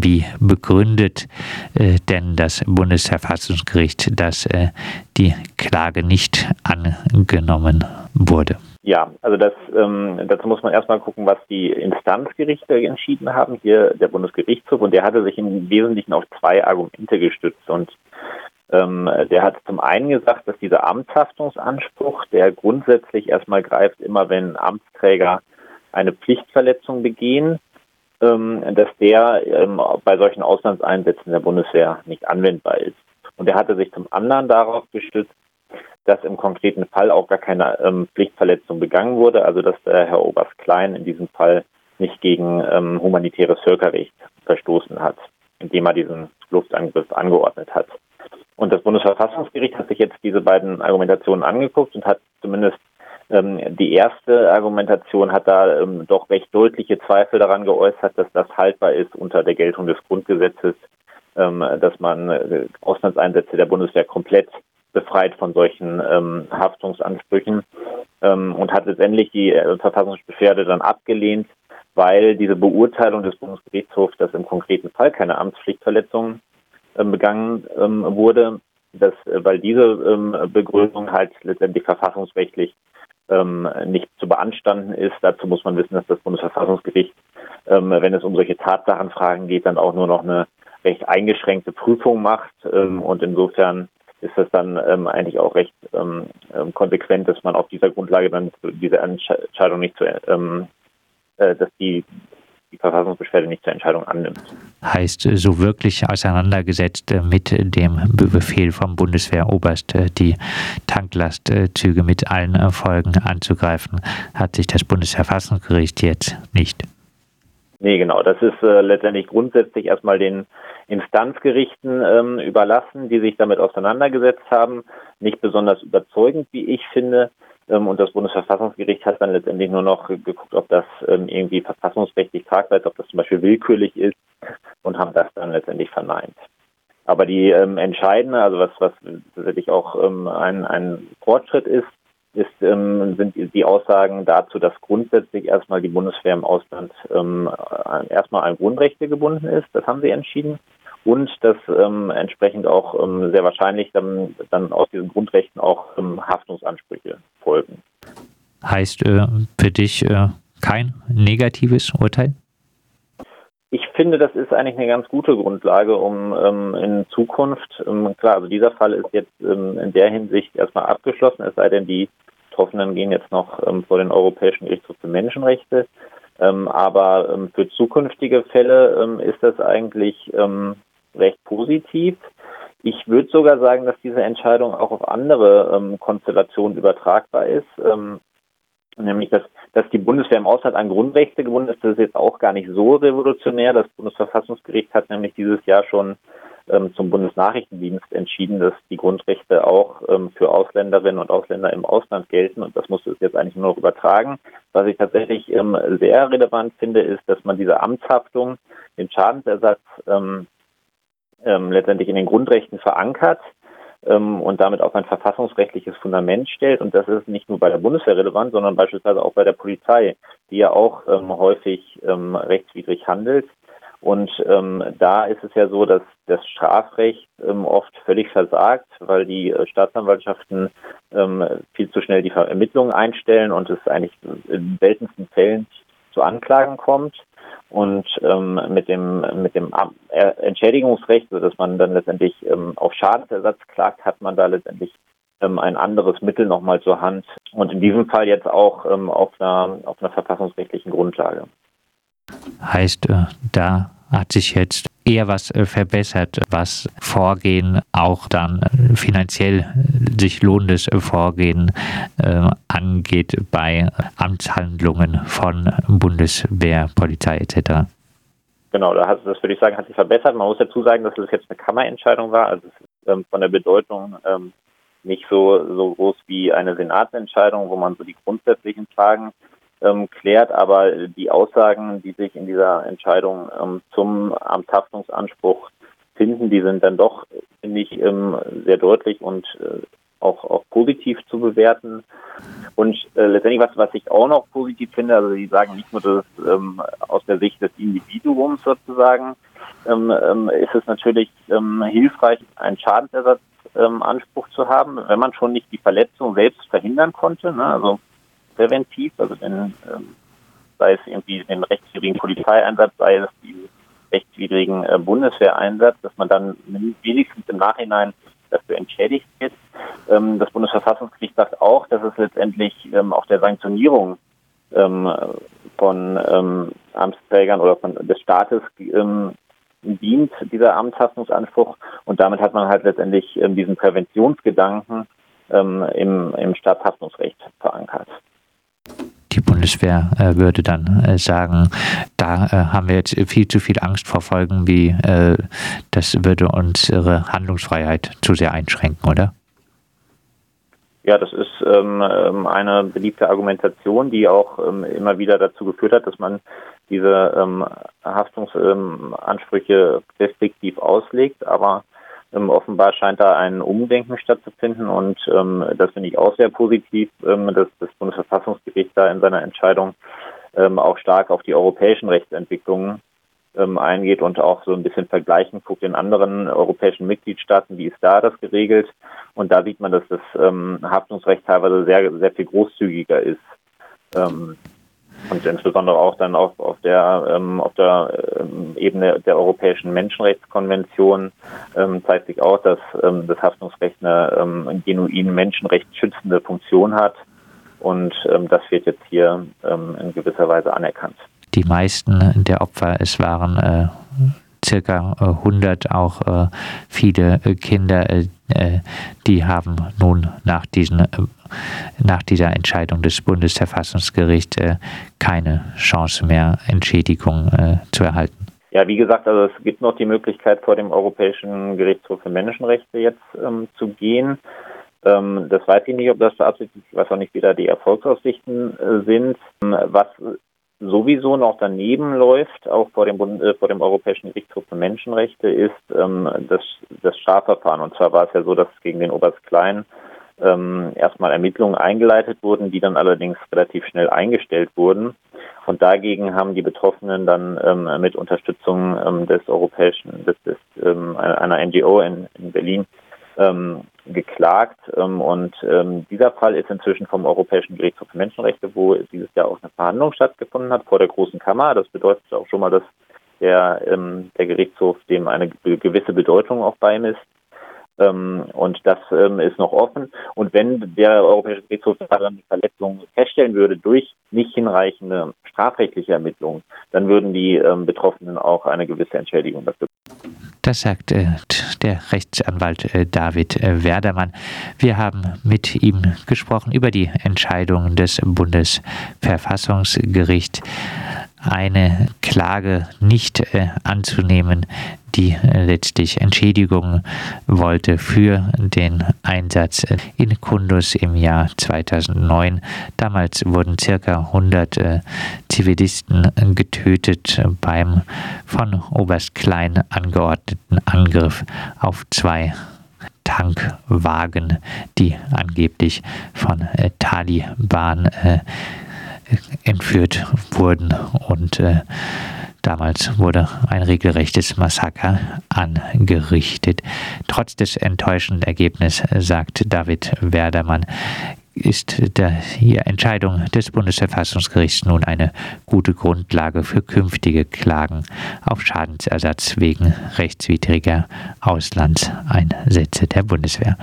Wie begründet äh, denn das Bundesverfassungsgericht, dass äh, die Klage nicht angenommen wurde? Ja, also das, ähm, dazu muss man erstmal gucken, was die Instanzgerichte entschieden haben. Hier der Bundesgerichtshof und der hatte sich im Wesentlichen auf zwei Argumente gestützt und ähm, der hat zum einen gesagt, dass dieser Amtshaftungsanspruch, der grundsätzlich erstmal greift, immer wenn Amtsträger eine Pflichtverletzung begehen, dass der ähm, bei solchen Auslandseinsätzen der Bundeswehr nicht anwendbar ist. Und er hatte sich zum anderen darauf gestützt, dass im konkreten Fall auch gar keine ähm, Pflichtverletzung begangen wurde, also dass der Herr Oberst Klein in diesem Fall nicht gegen ähm, humanitäres Völkerrecht verstoßen hat, indem er diesen Luftangriff angeordnet hat. Und das Bundesverfassungsgericht hat sich jetzt diese beiden Argumentationen angeguckt und hat zumindest ähm, die erste Argumentation hat da ähm, doch recht deutliche Zweifel daran geäußert, dass das haltbar ist unter der Geltung des Grundgesetzes, ähm, dass man äh, Auslandseinsätze der Bundeswehr komplett befreit von solchen ähm, Haftungsansprüchen ähm, und hat letztendlich die äh, Verfassungsbeschwerde dann abgelehnt, weil diese Beurteilung des Bundesgerichtshofs, dass im konkreten Fall keine Amtspflichtverletzung ähm, begangen ähm, wurde, dass, äh, weil diese ähm, Begründung halt letztendlich verfassungsrechtlich nicht zu beanstanden ist. Dazu muss man wissen, dass das Bundesverfassungsgericht, wenn es um solche Tatsachenfragen geht, dann auch nur noch eine recht eingeschränkte Prüfung macht. und insofern ist das dann eigentlich auch recht konsequent, dass man auf dieser Grundlage dann diese Entscheidung nicht zu, äh, dass die die Verfassungsbeschwerde nicht zur Entscheidung annimmt. Heißt so wirklich auseinandergesetzt mit dem Befehl vom Bundeswehroberst, die Tanklastzüge mit allen Folgen anzugreifen, hat sich das Bundesverfassungsgericht jetzt nicht. Nee, genau. Das ist äh, letztendlich grundsätzlich erstmal den Instanzgerichten ähm, überlassen, die sich damit auseinandergesetzt haben. Nicht besonders überzeugend, wie ich finde. Ähm, und das Bundesverfassungsgericht hat dann letztendlich nur noch geguckt, ob das ähm, irgendwie verfassungsrechtlich tragbar ist, ob das zum Beispiel willkürlich ist und haben das dann letztendlich verneint. Aber die ähm, entscheidende, also was, was tatsächlich auch ähm, ein, ein Fortschritt ist, ist, ähm, sind die Aussagen dazu, dass grundsätzlich erstmal die Bundeswehr im Ausland ähm, erstmal an Grundrechte gebunden ist. Das haben sie entschieden und dass ähm, entsprechend auch ähm, sehr wahrscheinlich dann, dann aus diesen Grundrechten auch ähm, Haftungsansprüche folgen. Heißt äh, für dich äh, kein negatives Urteil? Ich finde, das ist eigentlich eine ganz gute Grundlage, um ähm, in Zukunft, ähm, klar, also dieser Fall ist jetzt ähm, in der Hinsicht erstmal abgeschlossen, es sei denn, die Betroffenen gehen jetzt noch ähm, vor den Europäischen Gerichtshof für Menschenrechte. Ähm, aber ähm, für zukünftige Fälle ist das eigentlich recht positiv. Ich würde sogar sagen, dass diese Entscheidung auch auf andere ähm, Konstellationen übertragbar ist. Ähm, nämlich, dass, dass die Bundeswehr im Ausland an Grundrechte gebunden ist. Das ist jetzt auch gar nicht so revolutionär. Das Bundesverfassungsgericht hat nämlich dieses Jahr schon ähm, zum Bundesnachrichtendienst entschieden, dass die Grundrechte auch ähm, für Ausländerinnen und Ausländer im Ausland gelten. Und das muss es jetzt eigentlich nur noch übertragen. Was ich tatsächlich ähm, sehr relevant finde, ist, dass man diese Amtshaftung, den Schadensersatz ähm, ähm, letztendlich in den Grundrechten verankert ähm, und damit auch ein verfassungsrechtliches Fundament stellt. Und das ist nicht nur bei der Bundeswehr relevant, sondern beispielsweise auch bei der Polizei, die ja auch ähm, häufig ähm, rechtswidrig handelt. Und ähm, da ist es ja so, dass das Strafrecht ähm, oft völlig versagt, weil die äh, Staatsanwaltschaften ähm, viel zu schnell die Ermittlungen einstellen und es eigentlich in seltensten Fällen zu Anklagen kommt. Und ähm, mit dem mit dem Entschädigungsrecht, so dass man dann letztendlich ähm, auf Schadensersatz klagt, hat man da letztendlich ähm, ein anderes Mittel nochmal zur Hand. Und in diesem Fall jetzt auch ähm, auf einer auf einer verfassungsrechtlichen Grundlage. Heißt, äh, da hat sich jetzt eher was äh, verbessert, was Vorgehen auch dann äh, finanziell sich lohnendes Vorgehen äh, angeht bei Amtshandlungen von Bundeswehr, Polizei etc. Genau, das würde ich sagen, hat sich verbessert. Man muss dazu sagen, dass es jetzt eine Kammerentscheidung war, also ähm, von der Bedeutung ähm, nicht so, so groß wie eine Senatsentscheidung, wo man so die grundsätzlichen Fragen ähm, klärt, aber die Aussagen, die sich in dieser Entscheidung ähm, zum Amtshaftungsanspruch finden, die sind dann doch, finde ich, ähm, sehr deutlich und äh, auch, auch positiv zu bewerten. Und äh, letztendlich, was, was ich auch noch positiv finde, also Sie sagen nicht nur das ähm, aus der Sicht des Individuums sozusagen, ähm, ähm, ist es natürlich ähm, hilfreich, einen Schadensersatzanspruch ähm, zu haben, wenn man schon nicht die Verletzung selbst verhindern konnte, ne? also präventiv, also wenn, ähm, sei es irgendwie den rechtswidrigen Polizeieinsatz, sei es den rechtswidrigen äh, Bundeswehreinsatz, dass man dann wenigstens im Nachhinein dafür entschädigt wird. Ähm, das Bundesverfassungsgericht sagt auch, dass es letztendlich ähm, auch der Sanktionierung ähm, von ähm, Amtsträgern oder von des Staates ähm, dient, dieser Amtshaftungsanspruch. Und damit hat man halt letztendlich ähm, diesen Präventionsgedanken im, im Staatshaftungsrecht verankert. Die Bundeswehr äh, würde dann äh, sagen, da äh, haben wir jetzt viel zu viel Angst vor Folgen, wie äh, das würde unsere Handlungsfreiheit zu sehr einschränken, oder? Ja, das ist ähm, ähm eine beliebte Argumentation, die auch ähm, immer wieder dazu geführt hat, dass man diese ähm, Haftungsansprüche restriktiv auslegt. Aber ähm, offenbar scheint da ein Umdenken stattzufinden und ähm, das finde ich auch sehr positiv, ähm, dass das Bundesverfassungsgericht da in seiner Entscheidung ähm, auch stark auf die europäischen Rechtsentwicklungen ähm, eingeht und auch so ein bisschen vergleichen guckt in anderen europäischen Mitgliedstaaten, wie ist da das geregelt. Und da sieht man, dass das ähm, Haftungsrecht teilweise sehr, sehr viel großzügiger ist. Und insbesondere auch dann auf, auf der, ähm, auf der ähm, Ebene der Europäischen Menschenrechtskonvention ähm, zeigt sich auch, dass ähm, das Haftungsrecht eine ähm, genuin menschenrechtsschützende Funktion hat. Und ähm, das wird jetzt hier ähm, in gewisser Weise anerkannt. Die meisten der Opfer, es waren äh, circa 100 äh, auch äh, viele äh, Kinder, die haben nun nach, diesen, nach dieser Entscheidung des Bundesverfassungsgerichts keine Chance mehr, Entschädigung zu erhalten. Ja, wie gesagt, also es gibt noch die Möglichkeit, vor dem Europäischen Gerichtshof für Menschenrechte jetzt ähm, zu gehen. Ähm, das weiß ich nicht, ob das beabsichtigt ist. Ich weiß auch nicht, wie da die Erfolgsaussichten äh, sind. Ähm, was sowieso noch daneben läuft, auch vor dem, Bund, äh, vor dem Europäischen Gerichtshof für Menschenrechte, ist ähm, das, das Strafverfahren. Und zwar war es ja so, dass gegen den Oberst Klein ähm, erstmal Ermittlungen eingeleitet wurden, die dann allerdings relativ schnell eingestellt wurden. Und dagegen haben die Betroffenen dann ähm, mit Unterstützung ähm, des europäischen, des, des, ähm, einer NGO in, in Berlin ähm, geklagt. Ähm, und ähm, dieser Fall ist inzwischen vom Europäischen Gerichtshof für Menschenrechte, wo dieses Jahr auch eine Verhandlung stattgefunden hat vor der Großen Kammer. Das bedeutet auch schon mal, dass der, ähm, der Gerichtshof dem eine gewisse Bedeutung auch beimisst. Ähm, und das ähm, ist noch offen. Und wenn der Europäische Gerichtshof daran die Verletzung feststellen würde durch nicht hinreichende strafrechtliche Ermittlungen, dann würden die ähm, Betroffenen auch eine gewisse Entschädigung dafür. Das sagt äh, der Rechtsanwalt äh, David äh, Werdermann. Wir haben mit ihm gesprochen über die Entscheidung des Bundesverfassungsgerichts eine Klage nicht äh, anzunehmen, die äh, letztlich Entschädigung wollte für den Einsatz in Kundus im Jahr 2009. Damals wurden circa 100 äh, Zivilisten getötet beim von Oberst Klein angeordneten Angriff auf zwei Tankwagen, die angeblich von äh, Taliban äh, entführt wurden und äh, damals wurde ein regelrechtes Massaker angerichtet. Trotz des enttäuschenden Ergebnisses sagt David Werdermann, ist die Entscheidung des Bundesverfassungsgerichts nun eine gute Grundlage für künftige Klagen auf Schadensersatz wegen rechtswidriger Auslandseinsätze der Bundeswehr.